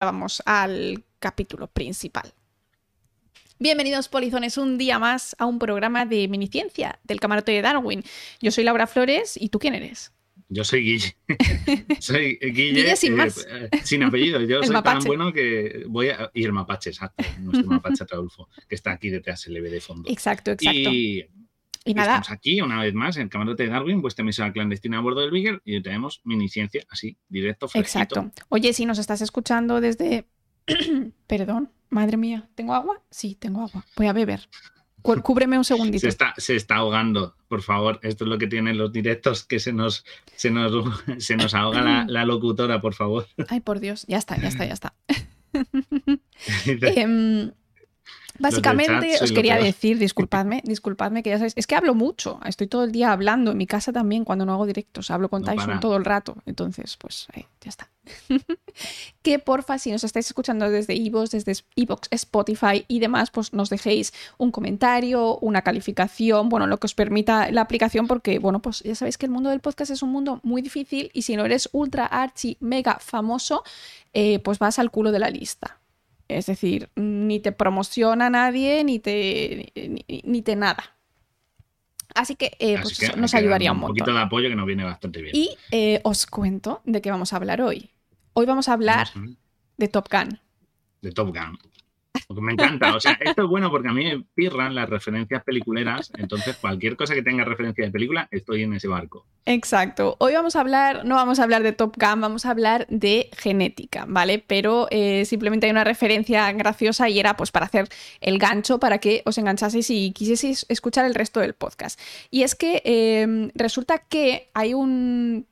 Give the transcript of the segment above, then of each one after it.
vamos al capítulo principal. Bienvenidos, polizones, un día más a un programa de miniciencia del camarote de Darwin. Yo soy Laura Flores, ¿y tú quién eres? Yo soy Guille. soy Guille, Guille sin eh, más. eh, sin apellido. Yo El soy tan mapache. bueno que voy a. Y el mapache, exacto. Nuestro mapache Raulfo, que está aquí detrás, se le ve de fondo. Exacto, exacto. Y, Y nada, estamos aquí una vez más en el camarote de Darwin, vuestra emisora clandestina a bordo del Beagle, y tenemos miniciencia, así, directo, fresquito. exacto. Oye, si nos estás escuchando desde... Perdón, madre mía, ¿tengo agua? Sí, tengo agua. Voy a beber. Cúbreme un segundito. Se está, se está ahogando, por favor. Esto es lo que tienen los directos, que se nos, se nos, se nos ahoga la, la locutora, por favor. Ay, por Dios, ya está, ya está, ya está. Em, básicamente os quería decir, disculpadme, disculpadme que ya sabéis, es que hablo mucho, estoy todo el día hablando, en mi casa también cuando no hago directos, hablo con No Tyson para. todo el rato, entonces pues eh, ya está. que porfa, si nos estáis escuchando desde iVoox, desde iVoox, Spotify y demás, pues nos dejéis un comentario, una calificación, bueno, lo que os permita la aplicación, porque bueno, pues ya sabéis que el mundo del podcast es un mundo muy difícil y si no eres ultra archi mega famoso, eh, pues vas al culo de la lista. Es decir, ni te promociona nadie, ni te, ni, ni te nada. Así que, eh, Así pues que nos ayudaría darle un un poquito de apoyo que nos viene bastante bien. Y eh, os cuento de qué vamos a hablar hoy. Hoy vamos a hablar de Top Gun. de Top Gun. Me encanta. O sea, esto es bueno porque a mí me pirran las referencias peliculeras. Entonces, cualquier cosa que tenga referencia de película, estoy en ese barco. Exacto. Hoy vamos a hablar, no vamos a hablar de Top Gun, vamos a hablar de genética, ¿vale? Pero eh, simplemente hay una referencia graciosa y era pues para hacer el gancho para que os enganchaseis y quisieseis escuchar el resto del podcast. Y es que eh, resulta que hay un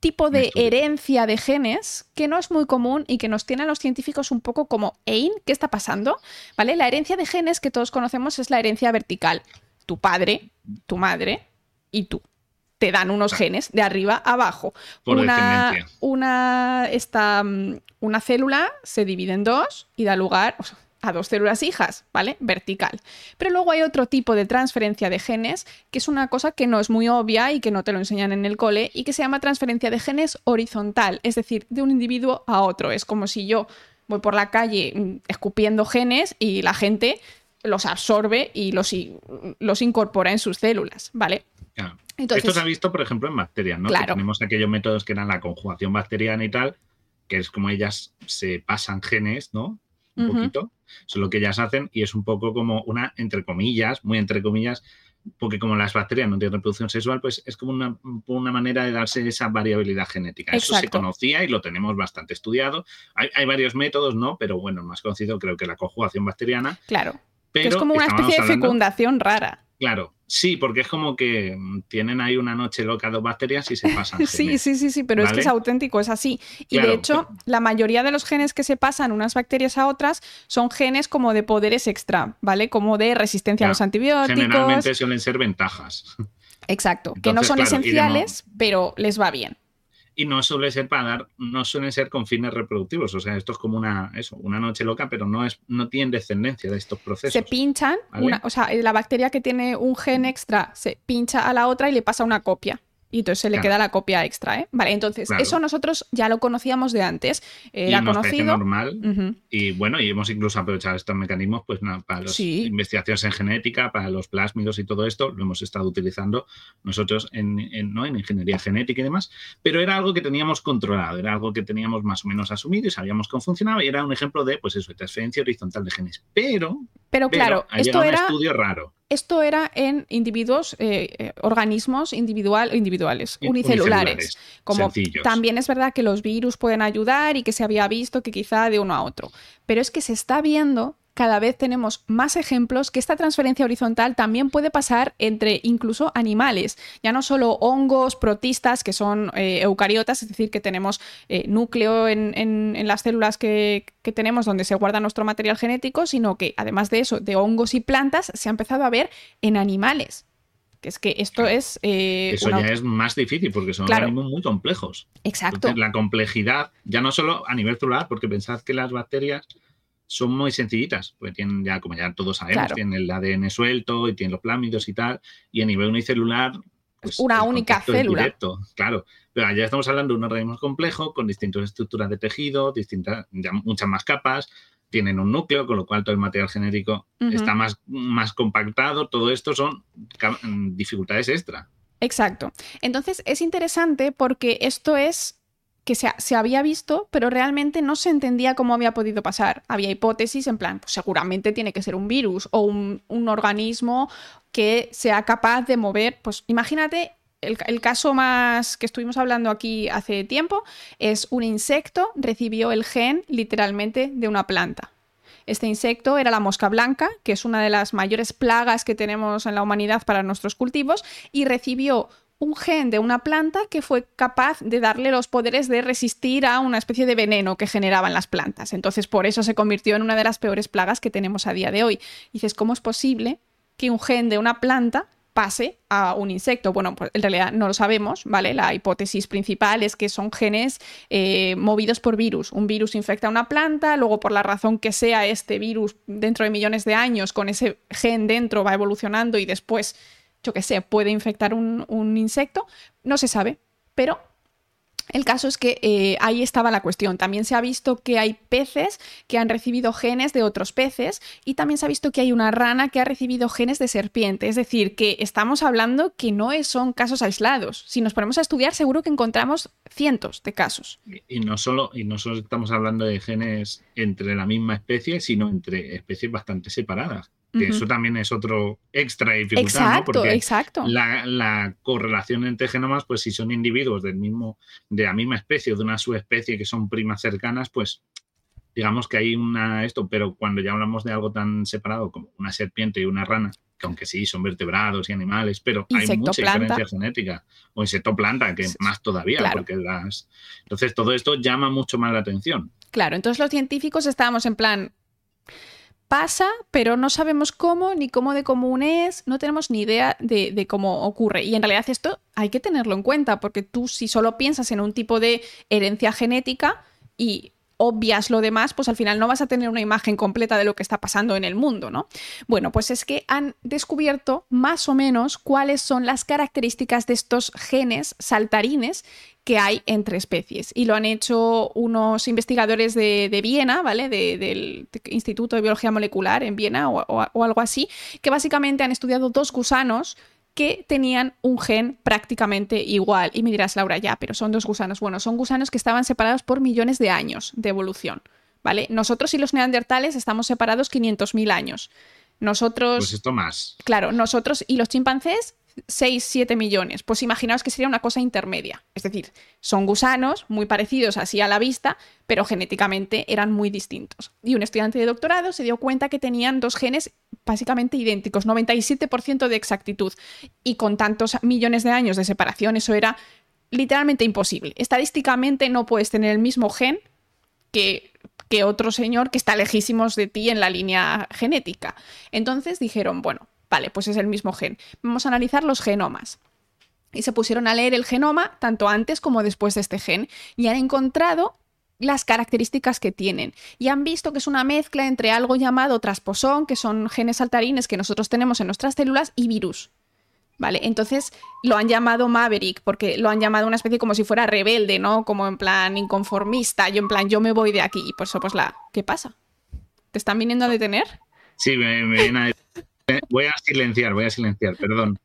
tipo de herencia de genes que no es muy común y que nos tienen a los científicos un poco como Ein, ¿qué está pasando? ¿Vale? La herencia de genes que todos conocemos es la herencia vertical. Tu padre, tu madre y tú. Te dan unos genes de arriba a abajo. Por una, una, esta, mm, una célula se divide en dos y da lugar o sea, a dos células hijas, ¿vale? Vertical. Pero luego hay otro tipo de transferencia de genes, que es una cosa que no es muy obvia y que no te lo enseñan en el cole, y que se llama transferencia de genes horizontal, es decir, de un individuo a otro. Es como si yo voy por la calle mm, escupiendo genes y la gente los absorbe y los, los incorpora en sus células, ¿vale? Claro. Entonces, Esto se ha visto, por ejemplo, en bacterias, ¿no? Claro. Que tenemos aquellos métodos que eran la conjugación bacteriana y tal, que es como ellas se pasan genes, ¿no? Un poquito. Eso es lo que ellas hacen y es un poco como una, entre comillas, muy entre comillas, porque como las bacterias no tienen reproducción sexual, pues es como una, una manera de darse esa variabilidad genética. Eso se conocía y lo tenemos bastante estudiado. Hay, hay varios métodos, ¿no? Pero bueno, más conocido creo que la conjugación bacteriana. claro, Pero que es como una especie de hablando- fecundación rara. Claro, sí, porque es como que mm, tienen ahí una noche loca dos bacterias y se pasan. Sí, genes. sí, sí, sí, pero es que es auténtico, es así. Y de hecho, pero- la mayoría de los genes que se pasan unas bacterias a otras son genes como de poderes extra, ¿vale? Como de resistencia a los antibióticos. Generalmente suelen ser ventajas. Exacto, que no son claro, esenciales, pero les va bien. Y no suele ser para dar, no suelen ser con fines reproductivos. O sea, esto es como una, eso, una noche loca, pero no es, no tienen descendencia de estos procesos. Se pinchan, ¿vale? una, o sea, la bacteria que tiene un gen extra se pincha a la otra y le pasa una copia. Y entonces se le Claro. queda la copia extra, ¿eh? Vale, entonces, Claro. eso nosotros ya lo conocíamos de antes. y Era nos parece conocido. normal. Y bueno, y hemos incluso aprovechado estos mecanismos pues nada, para las Sí. investigaciones en genética, para los plásmidos y todo esto, lo hemos estado utilizando nosotros en, en, ¿no? en ingeniería genética y demás, pero era algo que teníamos controlado, era algo que teníamos más o menos asumido y sabíamos cómo funcionaba y era un ejemplo de, pues eso, de transferencia horizontal de genes. Pero, Pero pero claro, ha esto llegado un era, estudio raro. Esto era en individuos, eh, eh, organismos individual, individuales, unicelulares. unicelulares, Como sencillos. también es verdad que los virus pueden ayudar y que se había visto que quizá de uno a otro. Pero es que se está viendo, cada vez tenemos más ejemplos que esta transferencia horizontal también puede pasar entre incluso animales. Ya no solo hongos, protistas, que son eh, eucariotas, es decir, que tenemos eh, núcleo en, en- en las células que, que tenemos donde se guarda nuestro material genético, sino que además de eso, de hongos y plantas, se ha empezado a ver en animales. Que es que esto es... eh, Eso una- ya es más difícil porque son Claro. organismos muy complejos. Exacto. Entonces, la complejidad, ya no solo a nivel celular, porque pensad que las bacterias son muy sencillitas, porque tienen ya, como ya todos sabemos, Claro. tienen el ADN suelto y tienen los plásmidos y tal, y a nivel unicelular, pues, una única célula. directo, claro. Pero allá estamos hablando de un organismo complejo, con distintas estructuras de tejido, distintas, ya muchas más capas, tienen un núcleo, con lo cual todo el material genético Ujú. está más, más compactado. Todo esto son ca- dificultades extra. Exacto. Entonces es interesante porque esto es que se, había visto, pero realmente no se entendía cómo había podido pasar. Había hipótesis en plan, pues seguramente tiene que ser un virus o un, un organismo que sea capaz de mover, pues imagínate. El, el caso más que estuvimos hablando aquí hace tiempo es un insecto recibió el gen literalmente de una planta. Este insecto era la mosca blanca, que es una de las mayores plagas que tenemos en la humanidad para nuestros cultivos, y recibió un gen de una planta que fue capaz de darle los poderes de resistir a una especie de veneno que generaban las plantas. Entonces, por eso se convirtió en una de las peores plagas que tenemos a día de hoy. Dices, ¿cómo es posible que un gen de una planta pase a un insecto. Bueno, pues en realidad no lo sabemos, ¿vale? La hipótesis principal es que son genes eh, movidos por virus. Un virus infecta una planta, luego por la razón que sea este virus dentro de millones de años con ese gen dentro va evolucionando y después, yo qué sé, puede infectar un, insecto. No se sabe, pero el caso es que eh, ahí estaba la cuestión. También se ha visto que hay peces que han recibido genes de otros peces y también se ha visto que hay una rana que ha recibido genes de serpiente. Es decir, que estamos hablando que no son casos aislados. Si nos ponemos a estudiar, seguro que encontramos cientos de casos. Y no solo, y no solo estamos hablando de genes entre la misma especie, sino entre especies bastante separadas. Que eso también es otro extra dificultad, ¿no? Exacto, Porque exacto. la, la correlación entre genomas, pues si son individuos del mismo, de la misma especie o de una subespecie que son primas cercanas, pues digamos que hay una esto, pero cuando ya hablamos de algo tan separado como una serpiente y una rana, que aunque sí son vertebrados y animales, pero hay mucha diferencia genética, o insectoplanta, que Sí, más todavía, claro. porque las... Entonces todo esto llama mucho más la atención. Claro, entonces los científicos estábamos en plan, pasa, pero no sabemos cómo, ni cómo de común es, no tenemos ni idea de, de cómo ocurre. Y en realidad esto hay que tenerlo en cuenta, porque tú si solo piensas en un tipo de herencia genética y obvias lo demás, pues al final no vas a tener una imagen completa de lo que está pasando en el mundo, ¿no? Bueno, pues es que han descubierto más o menos cuáles son las características de estos genes saltarines que hay entre especies. Y lo han hecho unos investigadores de, de Viena, ¿vale? De- del Instituto de Biología Molecular en Viena o- o algo así, que básicamente han estudiado dos gusanos que tenían un gen prácticamente igual. Y me dirás, Laura, ya, pero son dos gusanos. Bueno, son gusanos que estaban separados por millones de años de evolución, ¿vale? Nosotros y los neandertales estamos separados 500.000 años. Nosotros... Pues esto más. Claro, nosotros y los chimpancés, 6, 7 millones. Pues imaginaos que sería una cosa intermedia. Es decir, son gusanos muy parecidos así a la vista, pero genéticamente eran muy distintos. Y un estudiante de doctorado se dio cuenta que tenían dos genes básicamente idénticos, 97% de exactitud. Y con tantos millones de años de separación, eso era literalmente imposible. Estadísticamente no puedes tener el mismo gen que, que otro señor que está lejísimos de ti en la línea genética. Entonces dijeron, bueno, vale, pues es el mismo gen. Vamos a analizar los genomas. Y se pusieron a leer el genoma tanto antes como después de este gen y han encontrado las características que tienen y han visto que es una mezcla entre algo llamado trasposón, que son genes saltarines que nosotros tenemos en nuestras células, y virus. ¿Vale? Entonces lo han llamado Maverick, porque lo han llamado una especie como si fuera rebelde, ¿no? Como en plan inconformista, yo en plan, yo me voy de aquí. Y por eso, pues la, ¿qué pasa? ¿Te están viniendo a detener? Sí, me, me viene a- Voy a silenciar, voy a silenciar, perdón.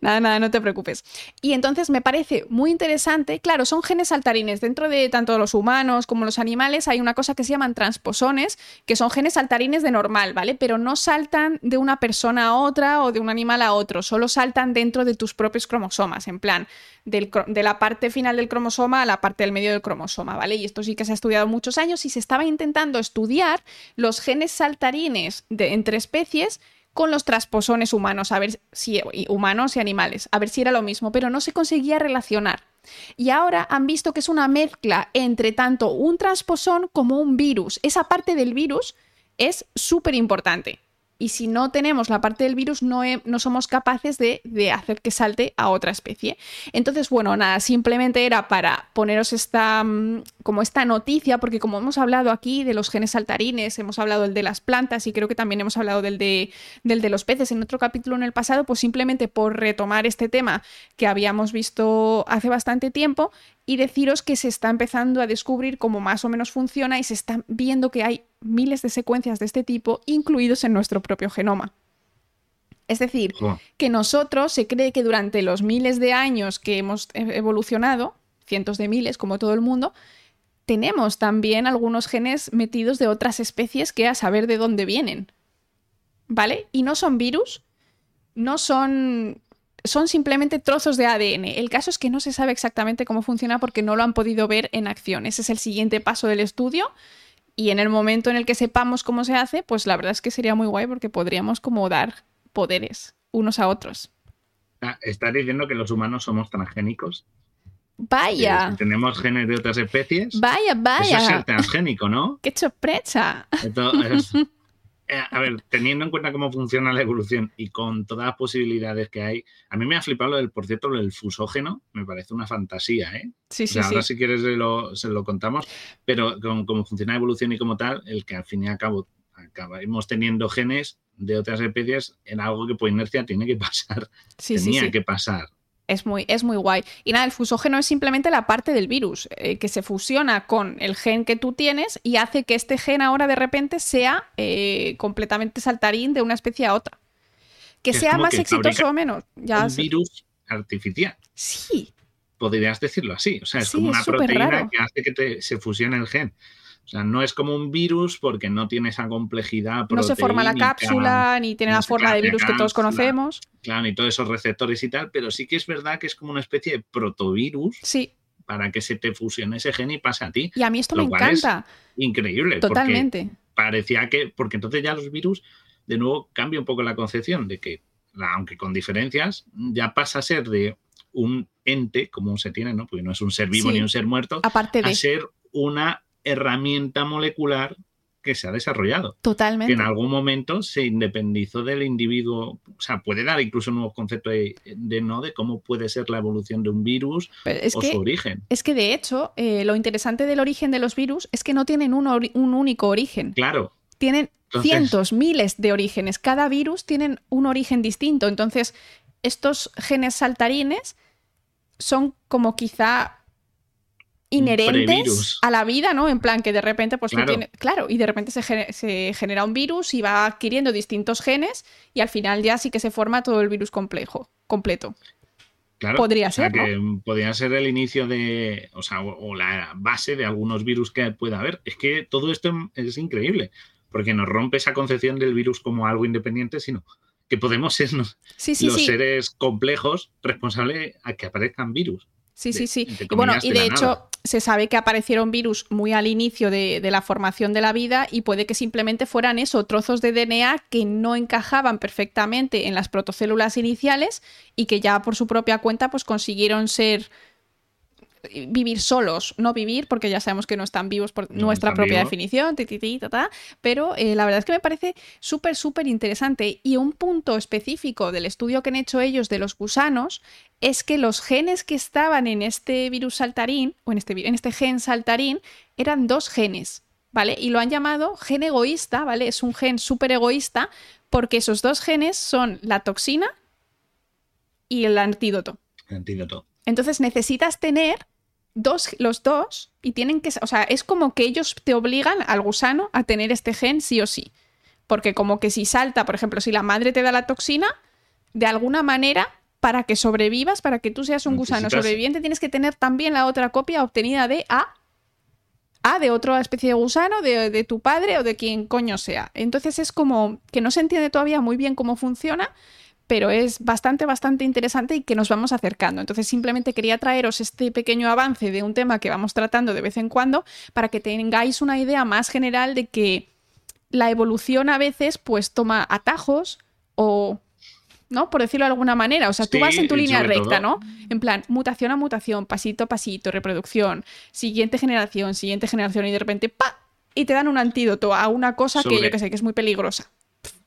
Nada, nada, no te preocupes. Y entonces me parece muy interesante, claro, son genes saltarines. Dentro de tanto los humanos como los animales hay una cosa que se llaman transposones, que son genes saltarines de normal, ¿vale? Pero no saltan de una persona a otra o de un animal a otro, solo saltan dentro de tus propios cromosomas, en plan, de la parte final del cromosoma a la parte del medio del cromosoma, ¿vale? Y esto sí que se ha estudiado muchos años y se estaba intentando estudiar los genes saltarines de, entre especies con los transposones humanos, a ver si humanos y animales, a ver si era lo mismo, pero no se conseguía relacionar. Y ahora han visto que es una mezcla entre tanto un transposón como un virus. Esa parte del virus es súper importante. Y si no tenemos la parte del virus, no, no somos capaces de, de, hacer que salte a otra especie. Entonces, bueno, nada, simplemente era para poneros esta, mm, como esta noticia, porque como hemos hablado aquí de los genes saltarines, hemos hablado del de las plantas y creo que también hemos hablado del de, del de los peces en otro capítulo en el pasado, pues simplemente por retomar este tema que habíamos visto hace bastante tiempo y deciros que se está empezando a descubrir cómo más o menos funciona y se está viendo que hay miles de secuencias de este tipo incluidos en nuestro propio genoma. Es decir, que nosotros se cree que durante los miles de años que hemos e-, evolucionado, cientos de miles como todo el mundo, tenemos también algunos genes metidos de otras especies que a saber de dónde vienen. ¿Vale? Y no son virus, no son son simplemente trozos de ADN. El caso es que no se sabe exactamente cómo funciona porque no lo han podido ver en acción. Ese es el siguiente paso del estudio y en el momento en el que sepamos cómo se hace, pues la verdad es que sería muy guay porque podríamos como dar poderes unos a otros. Ah, ¿Estás diciendo que los humanos somos transgénicos? Vaya. tenemos genes de otras especies. Vaya, vaya. Eso es ser transgénico, ¿no? ¡Qué sorpresa! A ver, teniendo en cuenta cómo funciona la evolución y con todas las posibilidades que hay, a mí me ha flipado lo del, por cierto, lo del fusógeno, me parece una fantasía, ¿eh? Sí, sí, Ahora si quieres se lo, se lo contamos, pero con cómo funciona la evolución y como tal, el que al fin y al cabo acabamos teniendo genes de otras especies en algo que por inercia tiene que pasar. Sí, Tenía que pasar. Es muy, es muy guay. Y nada, el fusógeno es simplemente la parte del virus eh, que se fusiona con el gen que tú tienes y hace que este gen ahora de repente sea eh, completamente saltarín de una especie a otra. Que sea más exitoso o menos. Ya un virus artificial. Sí. Podrías decirlo así. O sea, es como una proteína que hace que se fusione el gen. O sea, no es como un virus porque no tiene esa complejidad. No se forma la cápsula, ni tiene la forma de virus que todos conocemos. Claro, ni todos esos receptores y tal, pero sí que es verdad que es como una especie de protovirus. Sí. Para que se te fusione ese gen y pase a ti. Y a mí esto me encanta. increíble. Totalmente. Parecía que. Porque entonces ya los virus, de nuevo, cambia un poco la concepción de que, aunque con diferencias, ya pasa a ser de un ente, como se tiene, ¿no? Porque no es un ser vivo ni un ser muerto, Aparte de... a ser una herramienta molecular que se ha desarrollado. Totalmente. Que en algún momento se independizó del individuo, o sea, puede dar incluso nuevos conceptos de, de no de cómo puede ser la evolución de un virus o su origen. Es que de hecho, eh, lo interesante del origen de los virus es que no tienen un, un único origen. Claro. Tienen cientos, miles de orígenes. Cada virus tiene un origen distinto. Entonces, estos genes saltarines son como quizá inherentes a la vida, ¿no? En plan que de repente, pues claro, tiene, claro y de repente se, genera un virus y va adquiriendo distintos genes y al final ya sí que se forma todo el virus complejo, completo. Claro, podría ser. que podría ser el inicio de, o sea, o, la base de algunos virus que pueda haber. Es que todo esto es increíble, porque nos rompe esa concepción del virus como algo independiente, sino que podemos ser los seres complejos responsables a que aparezcan virus. Sí, sí, sí. y bueno, y de hecho se sabe que aparecieron virus muy al inicio de, la formación de la vida y puede que simplemente fueran eso, trozos de DNA que no encajaban perfectamente en las protocélulas iniciales y que ya por su propia cuenta pues consiguieron ser vivir solos, no vivir, porque ya sabemos que no están vivos por nuestra propia definición, pero eh, la verdad es que me parece súper, súper interesante. Y un punto específico del estudio que han hecho ellos de los gusanos es que los genes que estaban en este virus saltarín, o en este, en este gen saltarín, eran dos genes, ¿vale? Y lo han llamado gen egoísta, ¿vale? Es un gen súper egoísta porque esos dos genes son la toxina y el antídoto. El antídoto. Entonces necesitas tener dos, los dos y tienen que, o sea, es como que ellos te obligan al gusano a tener este gen sí o sí. Porque como que si salta, por ejemplo, si la madre te da la toxina, de alguna manera, para que sobrevivas, para que tú seas un gusano sobreviviente, tienes que tener también la otra copia obtenida de A. A de otra especie de gusano, de, de tu padre o de quien coño sea. Entonces es como que no se entiende todavía muy bien cómo funciona, pero es bastante, bastante interesante y que nos vamos acercando. Entonces simplemente quería traeros este pequeño avance de un tema que vamos tratando de vez en cuando para que tengáis una idea más general de que la evolución a veces pues toma atajos o ¿no? Por decirlo de alguna manera. O sea, tú vas en tu línea recta, ¿no? En plan, mutación a mutación, pasito a pasito, reproducción, siguiente generación, siguiente generación, y de repente, ¡pa! Y te dan un antídoto a una cosa que yo que sé, que es muy peligrosa.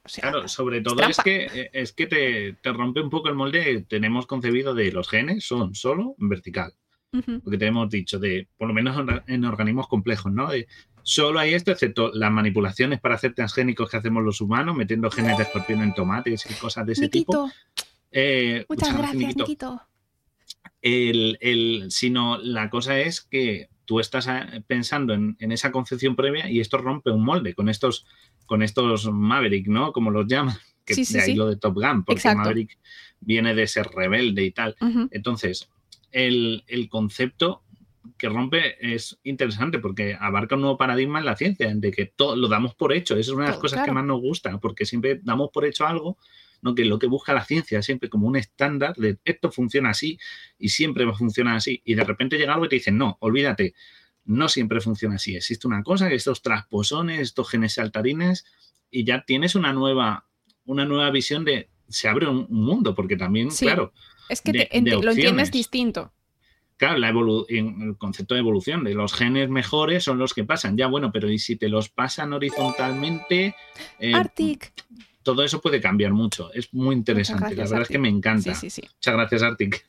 Claro, sobre todo es, que, eh, es que te, te, rompe un poco el molde. Tenemos concebido de los genes son solo en vertical. Porque te hemos dicho de, por lo menos en organismos complejos, ¿no? De, solo hay esto, excepto las manipulaciones para hacer transgénicos que hacemos los humanos, metiendo genes de escorpión en tomates y cosas de ese tipo. Eh, muchas gracias, Nikito. El, el, sino la cosa es que tú estás eh, pensando en, esa concepción previa y esto rompe un molde con estos, con estos Maverick, ¿no? Como los llaman, que de ahí lo de Top Gun, porque Maverick viene de ser rebelde y tal. Entonces, el, concepto que rompe es interesante porque abarca un nuevo paradigma en la ciencia, de que todo lo damos por hecho. Esa es una de las cosas que más nos gusta, porque siempre damos por hecho algo ¿no? que lo que busca la ciencia siempre como un estándar de esto funciona así y siempre va a funcionar así. Y de repente llega algo y te dicen, no, olvídate, no siempre funciona así. Existe una cosa, que estos trasposones, estos genes saltarines, y ya tienes una nueva, una nueva visión de, se abre un, mundo, porque también, claro. Es que lo entiendes distinto. Claro, la el concepto de evolución, de los genes mejores son los que pasan. Ya, bueno, pero ¿y si te los pasan horizontalmente? Eh, Arctic todo eso puede cambiar mucho. Es muy interesante. la verdad es que me encanta. Muchas gracias, Arctic.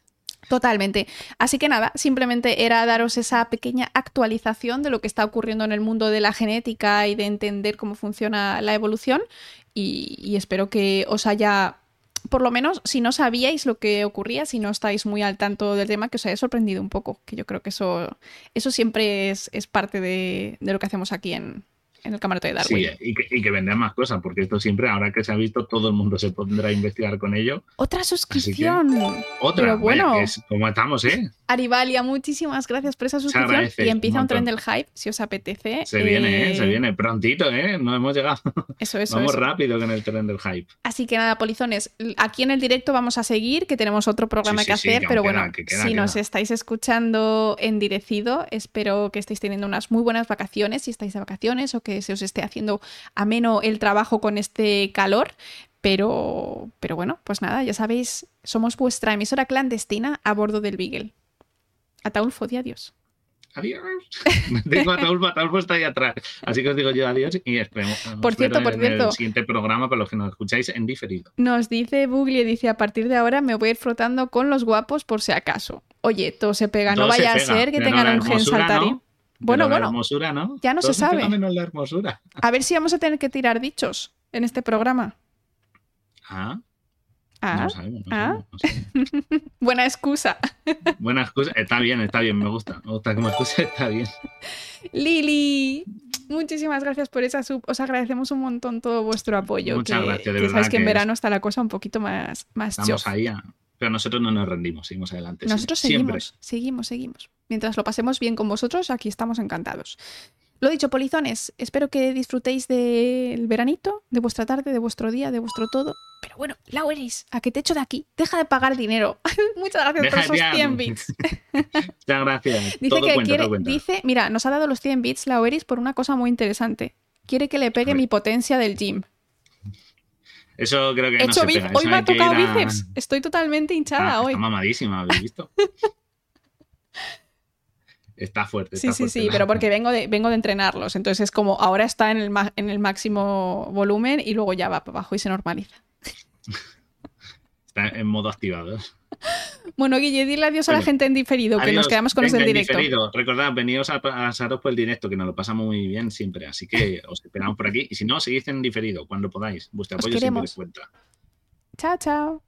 Totalmente. Así que nada, simplemente era daros esa pequeña actualización de lo que está ocurriendo en el mundo de la genética y de entender cómo funciona la evolución. Y, espero que os haya, por lo menos, si no sabíais lo que ocurría, si no estáis muy al tanto del tema, que os haya sorprendido un poco. Que yo creo que eso, eso siempre es, parte de lo que hacemos aquí en, en el camarote de Darwin. Sí, y que, y vendan más cosas, porque esto siempre, ahora que se ha visto, todo el mundo se pondrá a investigar con ello. Otra suscripción. otra, Pero bueno. como estamos, ¿eh? Arivalia, muchísimas gracias por esa suscripción. Y empieza un, tren del hype, si os apetece. Se viene, ¿eh? se viene prontito, ¿eh? No hemos llegado. Eso, eso. Vamos rápido con el tren del hype. Así que nada, polizones, aquí en el directo vamos a seguir, que tenemos otro programa que hacer, pero bueno, si nos estáis escuchando en direcido, espero que estéis teniendo unas muy buenas vacaciones, si estáis de vacaciones o que se os esté haciendo ameno el trabajo con este calor. Pero, pero bueno, pues nada, ya sabéis, somos vuestra emisora clandestina a bordo del Beagle. Ataulfo, di adiós. Adiós. Tengo a Ataulfo, Ataulfo está ahí atrás. Así que os digo yo adiós y esperemos. Por cierto, por cierto. El siguiente programa para los que nos escucháis en diferido. Nos dice Bugli, dice, a partir de ahora me voy a ir frotando con los guapos por si acaso. Oye, todo se pega, no vaya a ser que tengan un gen saltarín. Bueno, bueno. hermosura, ¿no? Ya no se sabe. Menos la hermosura. A ver si vamos a tener que tirar dichos en este programa. Ah. Ah, ah. Buena excusa. Buena excusa. Está bien, está bien, me gusta. Me gusta como excusa, está bien. Lili, muchísimas gracias por esa sub. Os agradecemos un montón todo vuestro apoyo. Muchas gracias, de que verdad. Sabéis que, en verano está la cosa un poquito más, más Estamos ahí, pero nosotros no nos rendimos, seguimos adelante. Nosotros seguimos, seguimos, seguimos. Mientras lo pasemos bien con vosotros, aquí estamos encantados. Lo dicho, polizones, espero que disfrutéis del veranito, de vuestra tarde, de vuestro día, de vuestro todo. Pero bueno, Lauris, a que te echo de aquí, deja de pagar dinero. Muchas gracias por esos 100 bits. Muchas gracias. Dice que quiere, dice, mira, nos ha dado los 100 bits Lauris por una cosa muy interesante. Quiere que le pegue mi potencia del gym. Eso creo que no se pega. Hoy me ha tocado bíceps. Estoy totalmente hinchada ah, hoy. Está mamadísima, ¿habéis visto? Está fuerte. sí, sí, sí, pero porque vengo de, vengo de entrenarlos. Entonces es como ahora está en el, en el máximo volumen y luego ya va para abajo y se normaliza. Está en modo activado. Bueno, Guille, dile adiós a la gente en diferido, que nos quedamos con los en directo. Diferido. Recordad, venidos a pasaros por el directo, que nos lo pasamos muy bien siempre. Así que os esperamos por aquí. Y si no, seguid en diferido cuando podáis. Vuestro apoyo siempre cuenta. Chao, chao.